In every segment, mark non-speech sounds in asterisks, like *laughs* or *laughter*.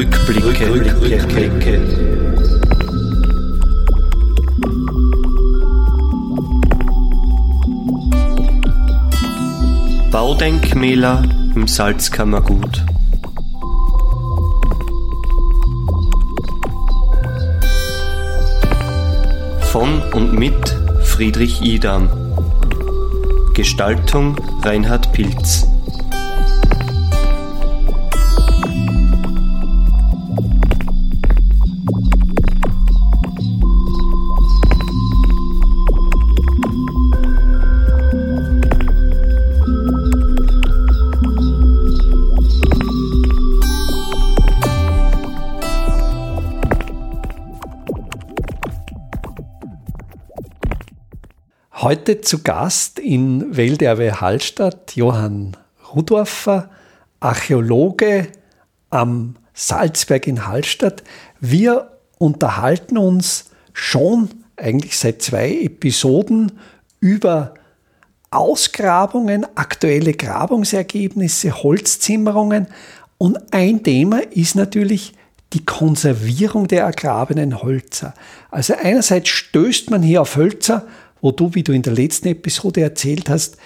Rückblicke. Rückblicke. Baudenkmäler im Salzkammergut. Von und mit Friedrich Idam. Gestaltung Reinhard Pilz. Heute zu Gast in Welderwe Hallstatt Johann Rudorfer, Archäologe am Salzberg in Hallstatt. Wir unterhalten uns schon eigentlich seit zwei Episoden über Ausgrabungen, aktuelle Grabungsergebnisse, Holzzimmerungen. Und ein Thema ist natürlich die Konservierung der ergrabenen Hölzer. Also einerseits stößt man hier auf Hölzer, wo du, wie du in der letzten Episode erzählt hast,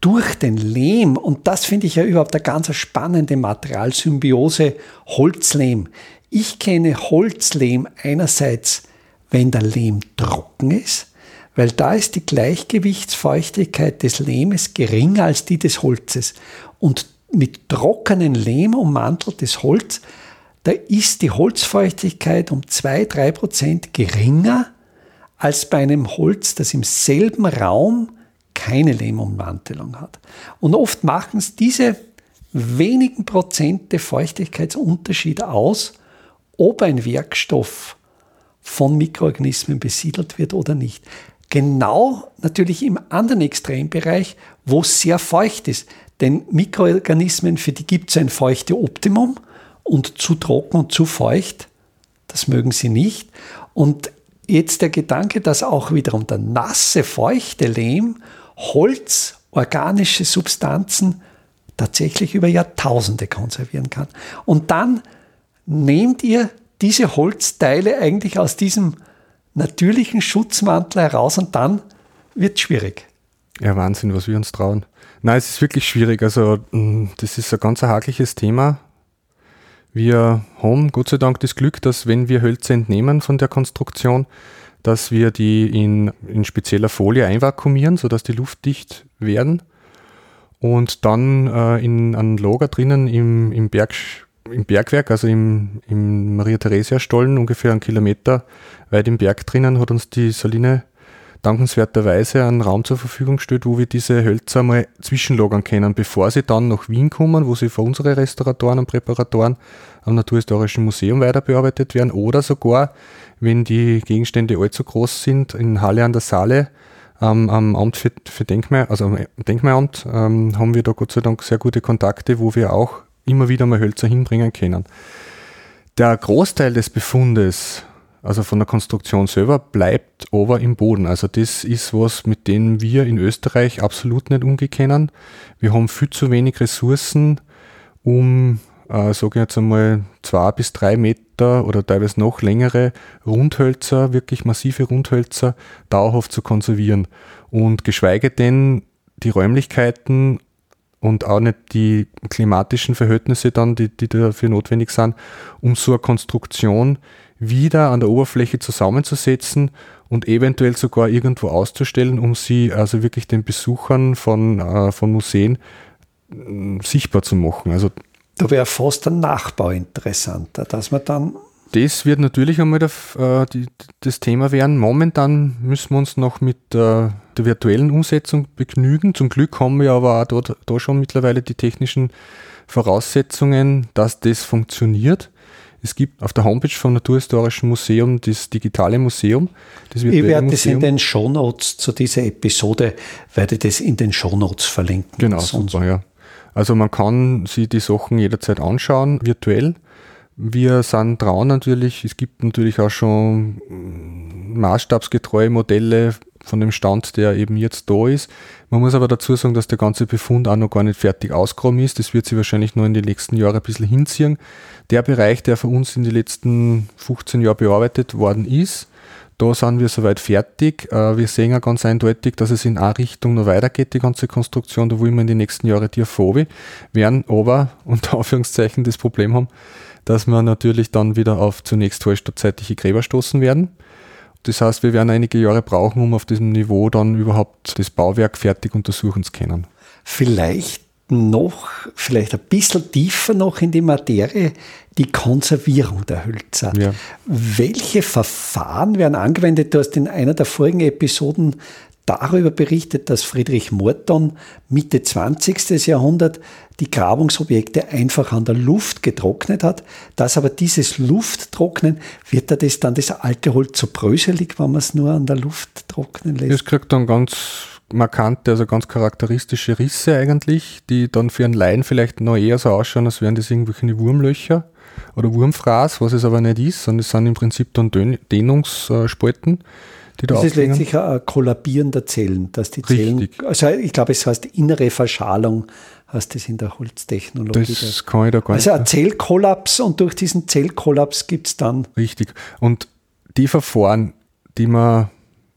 durch den Lehm, und das finde ich ja überhaupt eine ganz spannende Materialsymbiose, Holzlehm. Ich kenne Holzlehm einerseits, wenn der Lehm trocken ist, weil da ist die Gleichgewichtsfeuchtigkeit des Lehmes geringer als die des Holzes. Und mit trockenen Lehm ummanteltes Holz, da ist die Holzfeuchtigkeit um 2-3% geringer als bei einem Holz, das im selben Raum keine Lehmummantelung hat. Und oft machen es diese wenigen Prozente Feuchtigkeitsunterschied aus, ob ein Werkstoff von Mikroorganismen besiedelt wird oder nicht. Genau natürlich im anderen Extrembereich, wo es sehr feucht ist. Denn Mikroorganismen, für die gibt es ein feuchte Optimum und zu trocken und zu feucht, das mögen sie nicht. Und jetzt der Gedanke, dass auch wiederum der nasse, feuchte Lehm Holz, organische Substanzen tatsächlich über Jahrtausende konservieren kann. Und dann nehmt ihr diese Holzteile eigentlich aus diesem natürlichen Schutzmantel heraus und dann wird es schwierig. Ja, Wahnsinn, was wir uns trauen. Nein, es ist wirklich schwierig. Also, mm, das ist ein ganz hakliches Thema. Wir haben Gott sei Dank das Glück, dass wenn wir Hölzer entnehmen von der Konstruktion, dass wir die in, in spezieller Folie einvakuumieren, sodass die luftdicht werden und dann äh, in einem Lager drinnen im, im, Berg, im Bergwerk, also im, im Maria-Theresia-Stollen, ungefähr einen Kilometer weit im Berg drinnen, hat uns die Saline dankenswerterweise einen Raum zur Verfügung gestellt, wo wir diese Hölzer mal zwischenlagern können, bevor sie dann nach Wien kommen, wo sie für unsere Restauratoren und Präparatoren am Naturhistorischen Museum weiter bearbeitet werden oder sogar, wenn die Gegenstände allzu groß sind, in Halle an der Saale ähm, am Amt für, für Denkmal, also am Denkmalamt, ähm, haben wir da Gott sei Dank sehr gute Kontakte, wo wir auch immer wieder mal Hölzer hinbringen können. Der Großteil des Befundes also von der Konstruktion selber, bleibt aber im Boden. Also das ist was, mit dem wir in Österreich absolut nicht umgehen können. Wir haben viel zu wenig Ressourcen, um, äh, sage ich jetzt einmal, zwei bis drei Meter oder teilweise noch längere Rundhölzer, wirklich massive Rundhölzer, dauerhaft zu konservieren. Und geschweige denn die Räumlichkeiten und auch nicht die klimatischen Verhältnisse dann, die, die dafür notwendig sind, um so eine Konstruktion wieder an der Oberfläche zusammenzusetzen und eventuell sogar irgendwo auszustellen, um sie also wirklich den Besuchern von, äh, von Museen äh, sichtbar zu machen. Also da wäre fast ein Nachbau interessanter, dass man dann. Das wird natürlich einmal der, äh, die, das Thema werden. Momentan müssen wir uns noch mit äh, der virtuellen Umsetzung begnügen. Zum Glück haben wir aber auch dort, da schon mittlerweile die technischen Voraussetzungen, dass das funktioniert. Es gibt auf der Homepage vom Naturhistorischen Museum das digitale Museum. Das ich werde das in den Shownotes zu dieser Episode, werde das in den Shownotes verlinken. Genau, super, ja. Also man kann sich die Sachen jederzeit anschauen, virtuell. Wir sind dran natürlich, es gibt natürlich auch schon maßstabsgetreue Modelle von dem Stand, der eben jetzt da ist. Man muss aber dazu sagen, dass der ganze Befund auch noch gar nicht fertig ausgeräumt ist. Das wird sich wahrscheinlich nur in den nächsten Jahren ein bisschen hinziehen. Der Bereich, der für uns in den letzten 15 Jahren bearbeitet worden ist, da sind wir soweit fertig. Äh, wir sehen auch ganz eindeutig, dass es in eine Richtung noch weitergeht, die ganze Konstruktion. Da wollen wir in den nächsten Jahren vor werden aber *laughs* unter Anführungszeichen das Problem haben, dass wir natürlich dann wieder auf zunächst hallstattzeitliche Gräber stoßen werden. Das heißt, wir werden einige Jahre brauchen, um auf diesem Niveau dann überhaupt das Bauwerk fertig untersuchen zu können. Vielleicht noch, vielleicht ein bisschen tiefer noch in die Materie, die Konservierung der Hölzer. Ja. Welche Verfahren werden angewendet? Du hast in einer der vorigen Episoden darüber berichtet, dass Friedrich Morton Mitte 20. Jahrhundert die Grabungsobjekte einfach an der Luft getrocknet hat. Dass aber dieses Lufttrocknen, wird da das dann das alte Holz so bröselig, wenn man es nur an der Luft trocknen lässt? Es kriegt dann ganz markante, also ganz charakteristische Risse eigentlich, die dann für einen Laien vielleicht noch eher so ausschauen, als wären das irgendwelche Wurmlöcher oder Wurmfraß, was es aber nicht ist, sondern es sind im Prinzip dann Dehnungsspalten die da Das ist letztlich ein Kollabieren der Zellen, dass die Zellen, Richtig. also ich glaube, es heißt innere Verschalung, heißt das in der Holztechnologie. Das kann ich da gar also nicht. Also ein Zellkollaps und durch diesen Zellkollaps gibt es dann. Richtig. Und die Verfahren, die man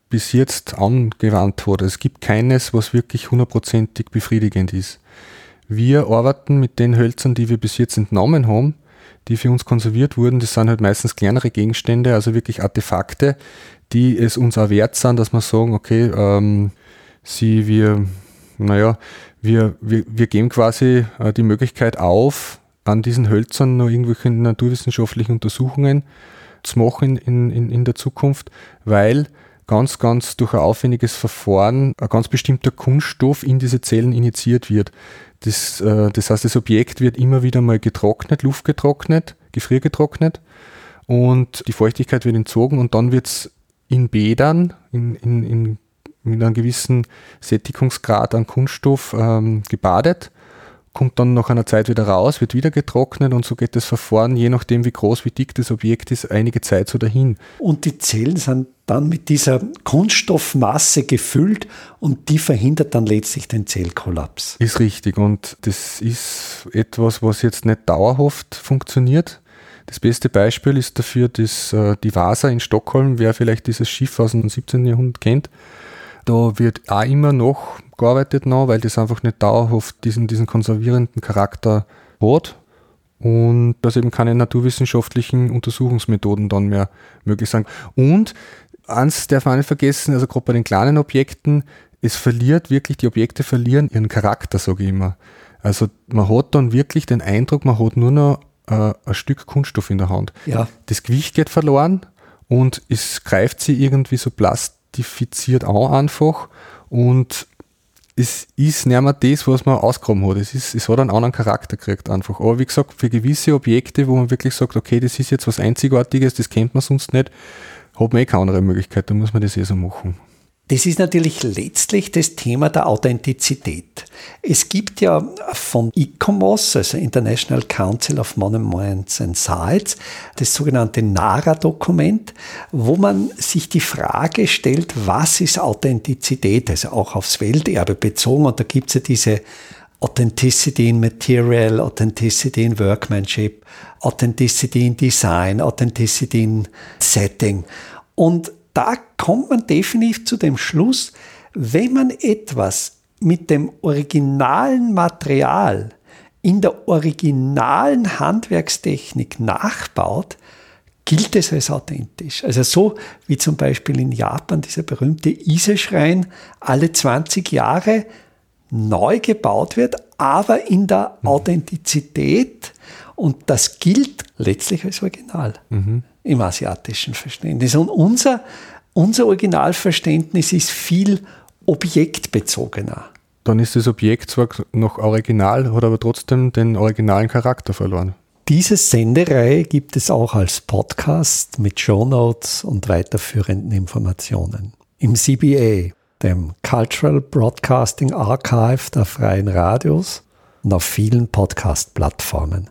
bis jetzt angewandt hat, es gibt keines, was wirklich hundertprozentig befriedigend ist. Wir arbeiten mit den Hölzern, die wir bis jetzt entnommen haben, die für uns konserviert wurden. Das sind halt meistens kleinere Gegenstände, also wirklich Artefakte, die es uns auch wert sind, dass wir sagen, okay, ähm, sie, wir, naja, wir, wir, wir geben quasi äh, die Möglichkeit auf, an diesen Hölzern noch irgendwelche naturwissenschaftlichen Untersuchungen zu machen in, in, in der Zukunft, weil ganz, ganz durch ein aufwendiges Verfahren ein ganz bestimmter Kunststoff in diese Zellen injiziert wird. Das, äh, das heißt, das Objekt wird immer wieder mal getrocknet, luftgetrocknet, gefriergetrocknet und die Feuchtigkeit wird entzogen und dann wird es in Bädern, in, in, in, mit einem gewissen Sättigungsgrad an Kunststoff ähm, gebadet, kommt dann nach einer Zeit wieder raus, wird wieder getrocknet und so geht das Verfahren, je nachdem wie groß, wie dick das Objekt ist, einige Zeit so dahin. Und die Zellen sind dann mit dieser Kunststoffmasse gefüllt und die verhindert dann letztlich den Zellkollaps. Ist richtig und das ist etwas, was jetzt nicht dauerhaft funktioniert. Das beste Beispiel ist dafür das, äh, die Vasa in Stockholm, wer vielleicht dieses Schiff aus dem 17. Jahrhundert kennt. Da wird auch immer noch gearbeitet, noch, weil das einfach nicht dauerhaft diesen, diesen konservierenden Charakter hat und dass eben keine naturwissenschaftlichen Untersuchungsmethoden dann mehr möglich sind. Und eins darf man nicht vergessen, also gerade bei den kleinen Objekten, es verliert wirklich, die Objekte verlieren ihren Charakter, sage ich immer. Also man hat dann wirklich den Eindruck, man hat nur noch äh, ein Stück Kunststoff in der Hand. Ja. Das Gewicht geht verloren und es greift sie irgendwie so plastifiziert an einfach und es ist nicht mehr das, was man ausgegraben hat. Es, ist, es hat einen anderen Charakter gekriegt einfach. Aber wie gesagt, für gewisse Objekte, wo man wirklich sagt, okay, das ist jetzt was Einzigartiges, das kennt man sonst nicht, hat man eh keine andere Möglichkeit, da muss man das eh so machen. Das ist natürlich letztlich das Thema der Authentizität. Es gibt ja von ICOMOS, also International Council of Monuments and Sites, das sogenannte NARA-Dokument, wo man sich die Frage stellt, was ist Authentizität, also auch aufs Welterbe bezogen. Und da gibt es ja diese Authenticity in Material, Authenticity in Workmanship, Authenticity in Design, Authenticity in Setting. Und da kommt man definitiv zu dem Schluss, wenn man etwas mit dem originalen Material in der originalen Handwerkstechnik nachbaut, gilt es als authentisch. Also so wie zum Beispiel in Japan dieser berühmte Ise-Schrein alle 20 Jahre neu gebaut wird, aber in der mhm. Authentizität und das gilt letztlich als Original. Mhm im asiatischen Verständnis. Und unser, unser Originalverständnis ist viel objektbezogener. Dann ist das Objekt zwar noch original, hat aber trotzdem den originalen Charakter verloren. Diese Sendereihe gibt es auch als Podcast mit Shownotes und weiterführenden Informationen. Im CBA, dem Cultural Broadcasting Archive der Freien Radios und auf vielen Podcast-Plattformen.